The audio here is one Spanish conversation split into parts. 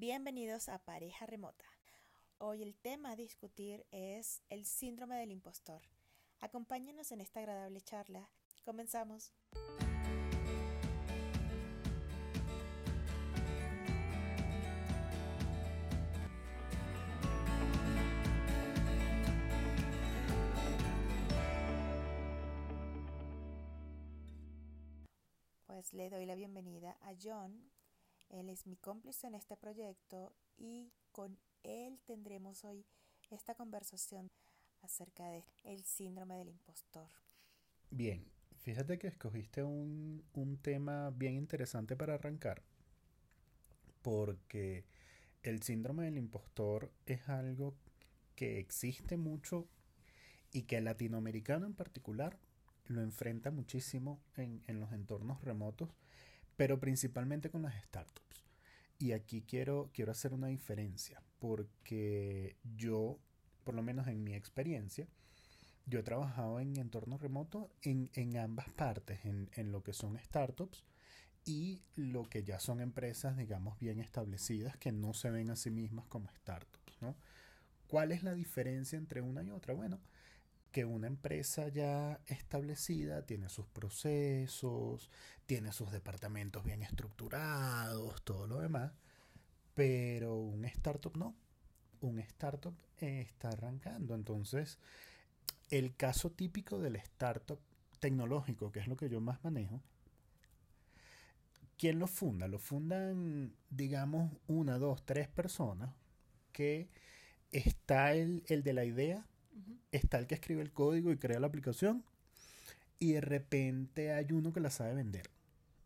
Bienvenidos a Pareja Remota. Hoy el tema a discutir es el síndrome del impostor. Acompáñenos en esta agradable charla. Comenzamos. Pues le doy la bienvenida a John. Él es mi cómplice en este proyecto y con él tendremos hoy esta conversación acerca de el síndrome del impostor. Bien, fíjate que escogiste un, un tema bien interesante para arrancar, porque el síndrome del impostor es algo que existe mucho y que el latinoamericano en particular lo enfrenta muchísimo en, en los entornos remotos, pero principalmente con las startups. Y aquí quiero, quiero hacer una diferencia, porque yo, por lo menos en mi experiencia, yo he trabajado en entornos remotos en, en ambas partes, en, en, lo que son startups y lo que ya son empresas, digamos, bien establecidas que no se ven a sí mismas como startups. ¿no? ¿Cuál es la diferencia entre una y otra? Bueno, que una empresa ya establecida tiene sus procesos, tiene sus departamentos bien estructurados, todo lo demás, pero un startup no. Un startup está arrancando. Entonces, el caso típico del startup tecnológico, que es lo que yo más manejo, ¿quién lo funda? Lo fundan, digamos, una, dos, tres personas que está el, el de la idea, está el que escribe el código y crea la aplicación y de repente hay uno que la sabe vender.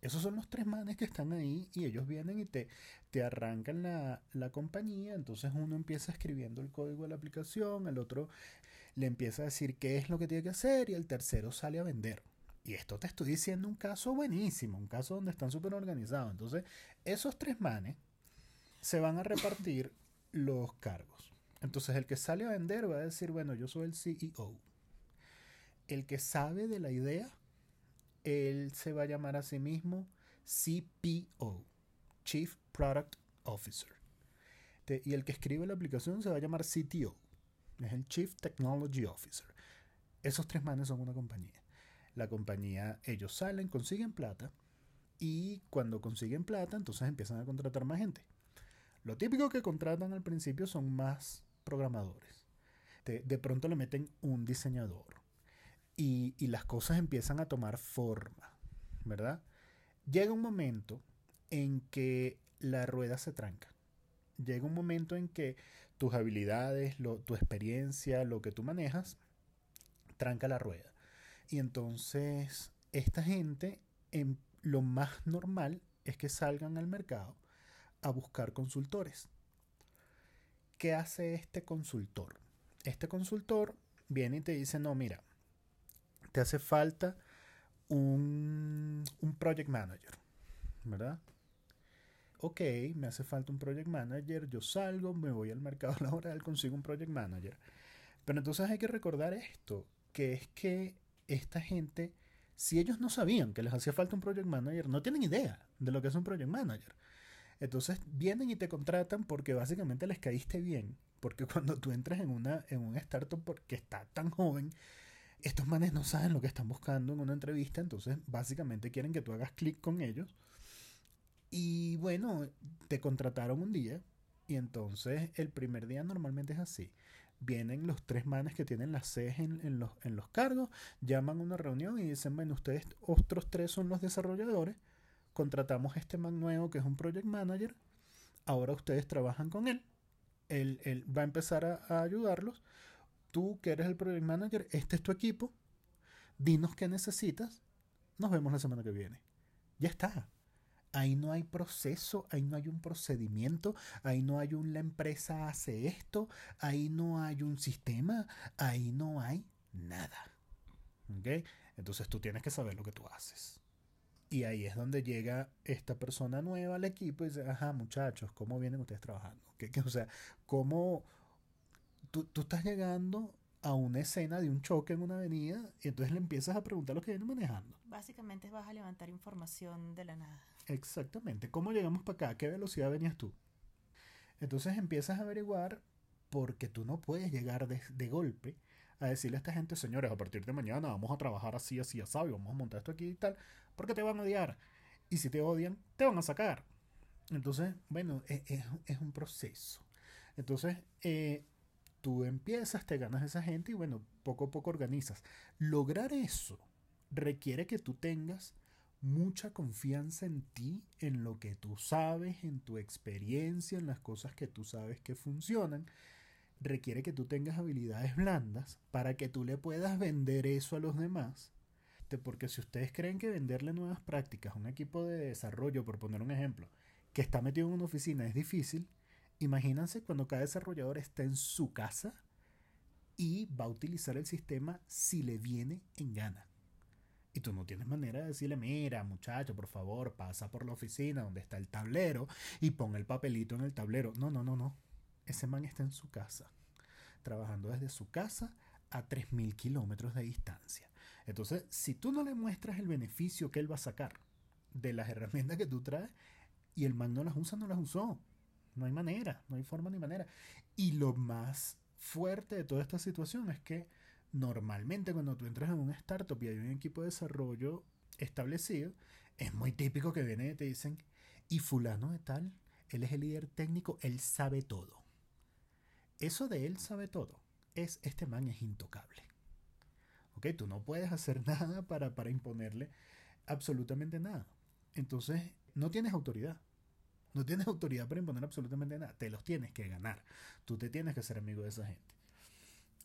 Esos son los tres manes que están ahí y ellos vienen y te, te arrancan la, la, compañía. Entonces uno empieza escribiendo el código de la aplicación, el otro le empieza a decir qué es lo que tiene que hacer y el tercero sale a vender. Y esto te estoy diciendo un caso buenísimo, un caso donde están súper organizados. Entonces esos tres manes se van a repartir los cargos. Entonces el que sale a vender va a decir, bueno, yo soy el CEO. El que sabe de la idea, él se va a llamar a sí mismo CPO, Chief Product Officer. Y el que escribe la aplicación se va a llamar CTO, es el Chief Technology Officer. Esos tres manes son una compañía. La compañía, ellos salen, consiguen plata y cuando consiguen plata, entonces empiezan a contratar más gente. Lo típico que contratan al principio son más programadores. De, de pronto le meten un diseñador. Y, y, las cosas empiezan a tomar forma, ¿verdad? Llega un momento en que la rueda se tranca. Llega un momento en que tus habilidades, tu experiencia, lo que tú manejas, tranca la rueda. Y entonces esta gente, en, lo más normal es que salgan al mercado a buscar consultores. ¿qué hace este consultor? Este consultor viene y te dice, no, mira, te hace falta un, un project manager, ¿verdad? Ok, me hace falta un project manager, yo salgo, me voy al mercado laboral, consigo un project manager. Pero entonces hay que recordar esto, que es que esta gente, si ellos no sabían que les hacía falta un project manager, no tienen idea de lo que es un project manager. Entonces vienen y te contratan porque básicamente les caíste bien. Porque cuando tú entras en, una, en un startup porque está tan joven, estos manes no saben lo que están buscando en una entrevista. Entonces básicamente quieren que tú hagas clic con ellos. Y bueno, te contrataron un día. Y entonces el primer día normalmente es así. Vienen los tres manes que tienen las Cs en, en, los, en los cargos, llaman a una reunión y dicen, bueno, ustedes otros tres son los desarrolladores contratamos este man nuevo que es un project manager, ahora ustedes trabajan con él, él, él va a empezar a, a, ayudarlos, tú que eres el project manager, este es tu equipo, dinos qué necesitas, nos vemos la semana que viene. Ya está. Ahí no hay proceso, ahí no hay un procedimiento, ahí no hay un la empresa hace esto, ahí no hay un sistema, ahí no hay nada. ¿Ok? Entonces tú tienes que saber lo que tú haces. Y ahí es donde llega esta persona nueva al equipo y dice, ajá, muchachos, ¿cómo vienen ustedes trabajando? ¿Qué, qué, o sea, ¿cómo tú, tú, estás llegando a una escena de un choque en una avenida y entonces le empiezas a preguntar lo que vienen manejando? Básicamente vas a levantar información de la nada. Exactamente. ¿Cómo llegamos para acá? ¿A qué velocidad venías tú? Entonces empiezas a averiguar porque tú no puedes llegar de, de golpe a decirle a esta gente, señores, a partir de mañana vamos a trabajar así, así, así, vamos a montar esto aquí y tal, porque te van a odiar. Y si te odian, te van a sacar. Entonces, bueno, es, es, es un proceso. Entonces, eh, tú empiezas, te ganas a esa gente y bueno, poco a poco organizas. Lograr eso requiere que tú tengas mucha confianza en ti, en lo que tú sabes, en tu experiencia, en las cosas que tú sabes que funcionan. Requiere que tú tengas habilidades blandas para que tú le puedas vender eso a los demás. Porque si ustedes creen que venderle nuevas prácticas a un equipo de desarrollo, por poner un ejemplo, que está metido en una oficina es difícil, imagínense cuando cada desarrollador está en su casa y va a utilizar el sistema si le viene en gana. Y tú no tienes manera de decirle, mira, muchacho, por favor, pasa por la oficina donde está el tablero y pon el papelito en el tablero. No, no, no, no. Ese man está en su casa, trabajando desde su casa a 3.000 kilómetros de distancia. Entonces, si tú no le muestras el beneficio que él va a sacar de las herramientas que tú traes y el man no las usa, no las usó. No hay manera, no hay forma ni manera. Y lo más fuerte de toda esta situación es que normalmente cuando tú entras en un startup y hay un equipo de desarrollo establecido, es muy típico que vienen y te dicen, y fulano de tal, él es el líder técnico, él sabe todo. Eso de él sabe todo es, este man es intocable. ¿Ok? Tú no puedes hacer nada para, para imponerle absolutamente nada. Entonces, no tienes autoridad. No tienes autoridad para imponer absolutamente nada. Te los tienes que ganar. Tú te tienes que ser amigo de esa gente.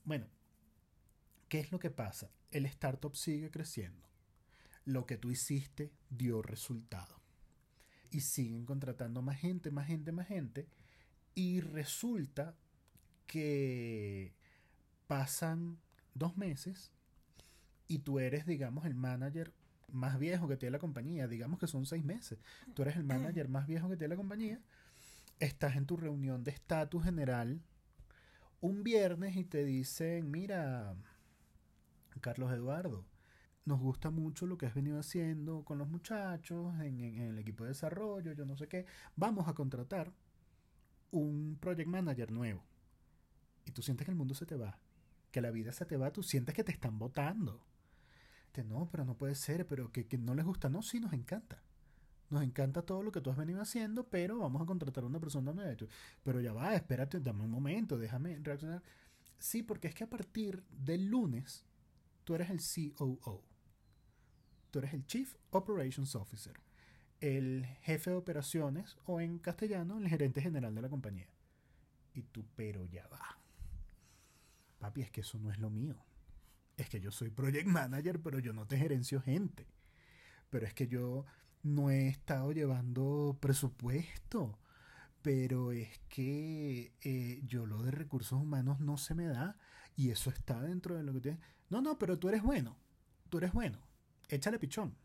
Bueno, ¿Qué es lo que pasa? El startup sigue creciendo. Lo que tú hiciste dio resultado. Y siguen contratando más gente, más gente, más gente. Y resulta que pasan dos meses y tú eres, digamos, el manager más viejo que tiene la compañía. Digamos que son seis meses. Tú eres el manager más viejo que tiene la compañía. Estás en tu reunión de estatus general un viernes y te dicen, mira, Carlos Eduardo. Nos gusta mucho lo que has venido haciendo con los muchachos, en, el equipo de desarrollo, yo no sé qué. Vamos a contratar un project manager nuevo. Y tú sientes que el mundo se te va, que la vida se te va, tú sientes que te están votando. No, pero no puede ser, pero que, que no les gusta. No, sí, nos encanta. Nos encanta todo lo que tú has venido haciendo, pero vamos a contratar a una persona nueva. Pero ya va, espérate, dame un momento, déjame reaccionar. Sí, porque es que a partir del lunes tú eres el COO. Tú eres el Chief Operations Officer, el jefe de operaciones o en castellano el gerente general de la compañía. Y tú, pero ya va. Papi, es que eso no es lo mío. Es que yo soy project manager, pero yo no te gerencio gente. Pero es que yo no he estado llevando presupuesto. Pero es que eh, yo lo de recursos humanos no se me da. Y eso está dentro de lo que tienes. No, no, pero tú eres bueno. Tú eres bueno. Échale pichón.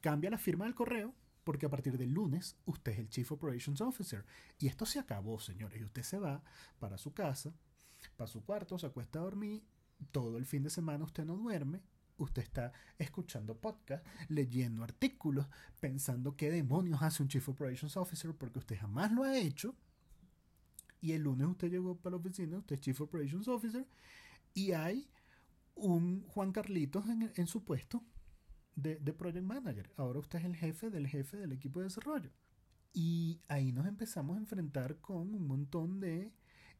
Cambia la firma del correo porque a partir del lunes usted es el Chief Operations Officer. Y esto se acabó, señores. Y usted se va para su casa, para su cuarto, se acuesta a dormir. Todo el fin de semana usted no duerme. Usted está escuchando podcast, leyendo artículos, pensando qué demonios hace un Chief Operations Officer porque usted jamás lo ha hecho. Y el lunes usted llegó para la oficina, usted es Chief Operations Officer, y hay un Juan Carlitos en, su puesto de, de, Project Manager. Ahora usted es el jefe del jefe del equipo de desarrollo. Y ahí nos empezamos a enfrentar con un montón de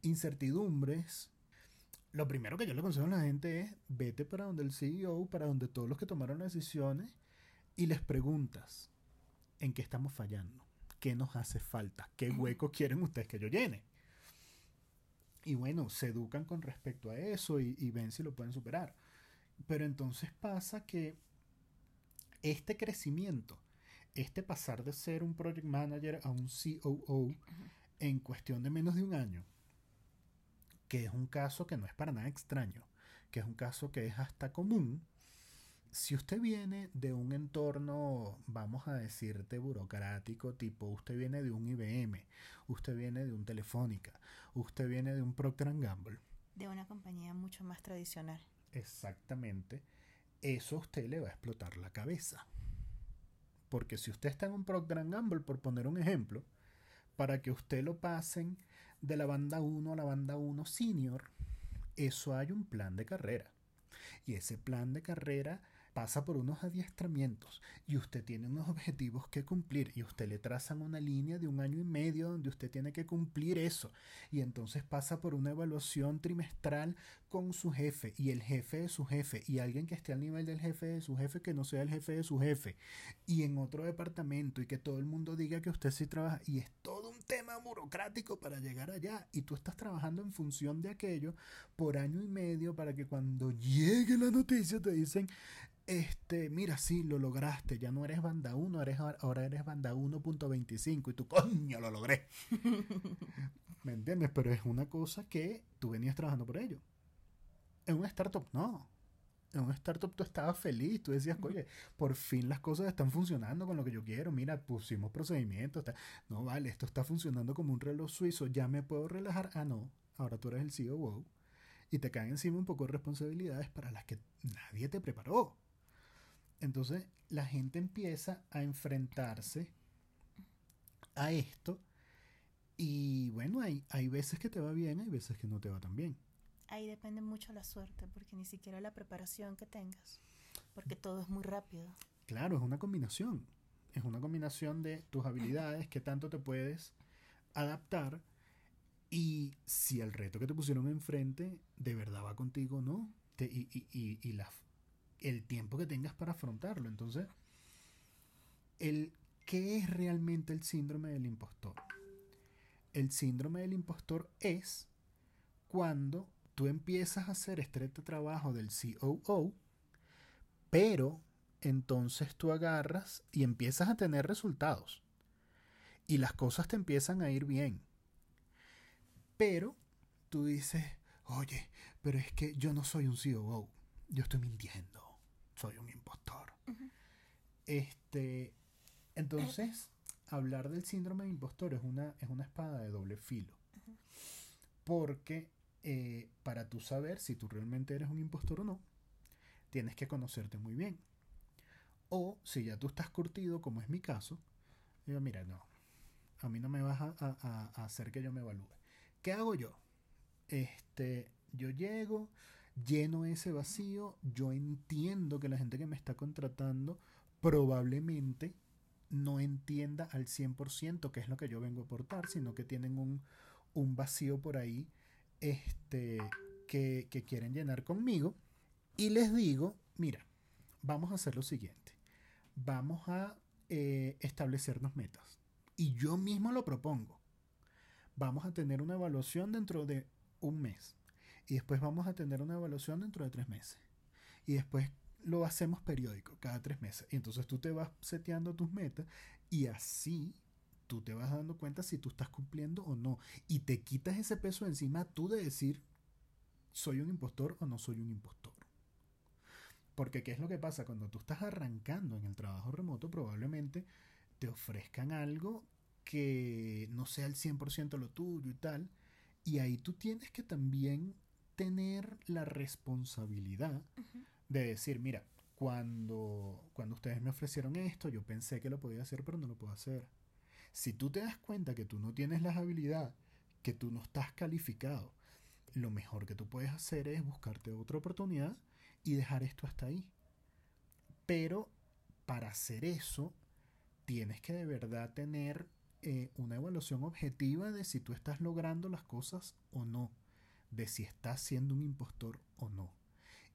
incertidumbres. Lo primero que yo le aconsejo a la gente es vete para donde el CEO, para donde todos los que tomaron las decisiones y les preguntas en qué estamos fallando, qué nos hace falta, qué hueco quieren ustedes que yo llene. Y bueno, se educan con respecto a eso y, ven si lo pueden superar. Pero entonces pasa que este crecimiento, este pasar de ser un project manager a un COO en cuestión de menos de un año, que es un caso que no es para nada extraño, que es un caso que es hasta común, si usted viene de un entorno, vamos a decirte, burocrático, tipo usted viene de un IBM, usted viene de un Telefónica, usted viene de un Procter Gamble. De una compañía mucho más tradicional. Exactamente. Eso a usted le va a explotar la cabeza. Porque si usted está en un Procter Gamble, por poner un ejemplo, para que usted lo pasen de la banda 1 a la banda 1 senior, eso hay un plan de carrera. Y ese plan de carrera pasa por unos adiestramientos y usted tiene unos objetivos que cumplir y usted le trazan una línea de un año y medio donde usted tiene que cumplir eso y entonces pasa por una evaluación trimestral con su jefe y el jefe de su jefe y alguien que esté al nivel del jefe de su jefe que no sea el jefe de su jefe y en otro departamento y que todo el mundo diga que usted sí trabaja y es todo un tema burocrático para llegar allá y tú estás trabajando en función de aquello por año y medio para que cuando llegue la noticia te dicen este, mira, sí, lo lograste, ya no eres banda 1, eres, ahora eres banda 1.25 y tú, coño, lo logré. ¿Me entiendes? Pero es una cosa que tú venías trabajando por ello. En una startup, no. En una startup tú estabas feliz, tú decías, oye, por fin las cosas están funcionando con lo que yo quiero, mira, pusimos procedimientos, no vale, esto está funcionando como un reloj suizo, ya me puedo relajar, ah, no, ahora tú eres el CEO, y te caen encima un poco de responsabilidades para las que nadie te preparó. Entonces la gente empieza a enfrentarse a esto y bueno, hay, hay veces que te va bien, hay veces que no te va tan bien. Ahí depende mucho la suerte, porque ni siquiera la preparación que tengas, porque todo es muy rápido. Claro, es una combinación. Es una combinación de tus habilidades, que tanto te puedes adaptar y si el reto que te pusieron enfrente de verdad va contigo o no. y, y, y, y la, el tiempo que tengas para afrontarlo. Entonces, el, ¿qué es realmente el síndrome del impostor? El síndrome del impostor es cuando tú empiezas a hacer este trabajo del COO, pero entonces tú agarras y empiezas a tener resultados. Y las cosas te empiezan a ir bien. Pero tú dices, oye, pero es que yo no soy un COO, yo estoy mintiendo soy un impostor. Este, entonces, hablar del síndrome de impostor es una, es una espada de doble filo. Porque eh, para tú saber si tú realmente eres un impostor o no, tienes que conocerte muy bien. O si ya tú estás curtido, como es mi caso, digo, mira, no, a mí no me vas a, hacer que yo me evalúe. ¿Qué hago yo? Este, yo llego, lleno ese vacío, yo entiendo que la gente que me está contratando probablemente no entienda al 100% qué es lo que yo vengo a aportar, sino que tienen un, vacío por ahí este, que, quieren llenar conmigo. Y les digo, mira, vamos a hacer lo siguiente. Vamos a eh, establecernos metas. Y yo mismo lo propongo. Vamos a tener una evaluación dentro de un mes. Y después vamos a tener una evaluación dentro de tres meses. Y después lo hacemos periódico, cada tres meses. Y entonces tú te vas seteando tus metas y así tú te vas dando cuenta si tú estás cumpliendo o no. Y te quitas ese peso encima tú de decir, soy un impostor o no soy un impostor. Porque ¿qué es lo que pasa? Cuando tú estás arrancando en el trabajo remoto, probablemente te ofrezcan algo que no sea el 100% lo tuyo y tal. Y ahí tú tienes que también tener la responsabilidad de decir, mira, cuando, cuando ustedes me ofrecieron esto, yo pensé que lo podía hacer, pero no lo puedo hacer. Si tú te das cuenta que tú no tienes las habilidades, que tú no estás calificado, lo mejor que tú puedes hacer es buscarte otra oportunidad y dejar esto hasta ahí. Pero para hacer eso, tienes que de verdad tener eh, una evaluación objetiva de si tú estás logrando las cosas o no de si estás siendo un impostor o no.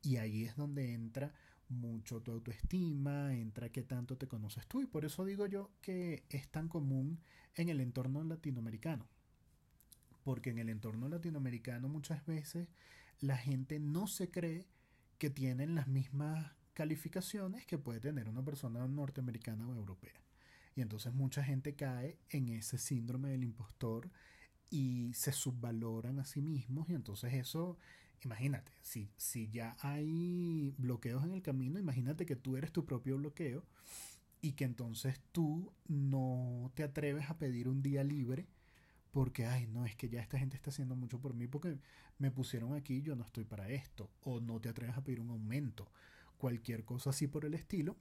Y ahí es donde entra mucho tu autoestima, entra qué tanto te conoces tú. Y por eso digo yo que es tan común en el entorno latinoamericano. Porque en el entorno latinoamericano muchas veces la gente no se cree que tienen las mismas calificaciones que puede tener una persona norteamericana o europea. Y entonces mucha gente cae en ese síndrome del impostor y se subvaloran a sí mismos y entonces eso, imagínate, si, si ya hay bloqueos en el camino, imagínate que tú eres tu propio bloqueo y que entonces tú no te atreves a pedir un día libre porque, ay, no, es que ya esta gente está haciendo mucho por mí porque me pusieron aquí yo no estoy para esto, o no te atreves a pedir un aumento, cualquier cosa así por el estilo,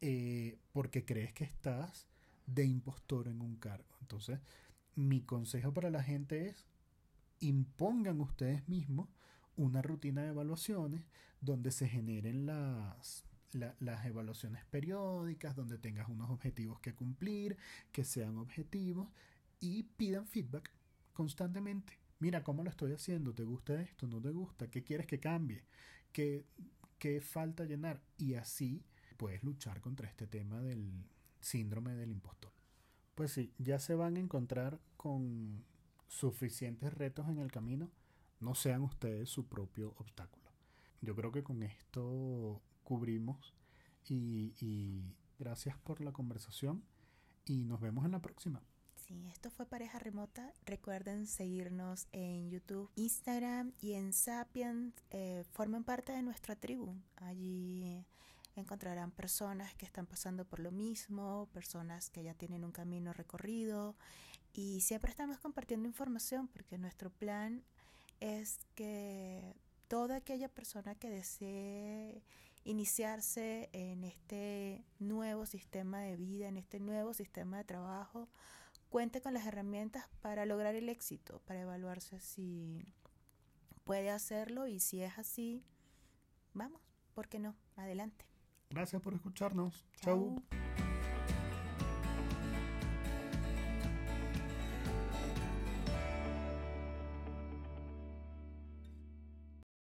eh, porque crees que estás de impostor en un cargo. Entonces, mi consejo para la gente es impongan ustedes mismos una rutina de evaluaciones donde se generen las, las evaluaciones periódicas, donde tengas unos objetivos que cumplir, que sean objetivos y pidan feedback constantemente. Mira cómo lo estoy haciendo, ¿te gusta esto? ¿No te gusta? ¿Qué quieres que cambie? ¿Qué, qué falta llenar? Y así puedes luchar contra este tema del síndrome del impostor. Pues sí, ya se van a encontrar con suficientes retos en el camino, no sean ustedes su propio obstáculo. Yo creo que con esto cubrimos y, gracias por la conversación y nos vemos en la próxima. Sí, esto fue Pareja Remota. Recuerden seguirnos en YouTube, Instagram y en Sapiens. Eh, formen parte de nuestra tribu. Allí encontrarán personas que están pasando por lo mismo, personas que ya tienen un camino recorrido y siempre estamos compartiendo información porque nuestro plan es que toda aquella persona que desee iniciarse en este nuevo sistema de vida, en este nuevo sistema de trabajo, cuente con las herramientas para lograr el éxito, para evaluarse si puede hacerlo y si es así, vamos, ¿por qué no? Adelante. Gracias por escucharnos. Chau.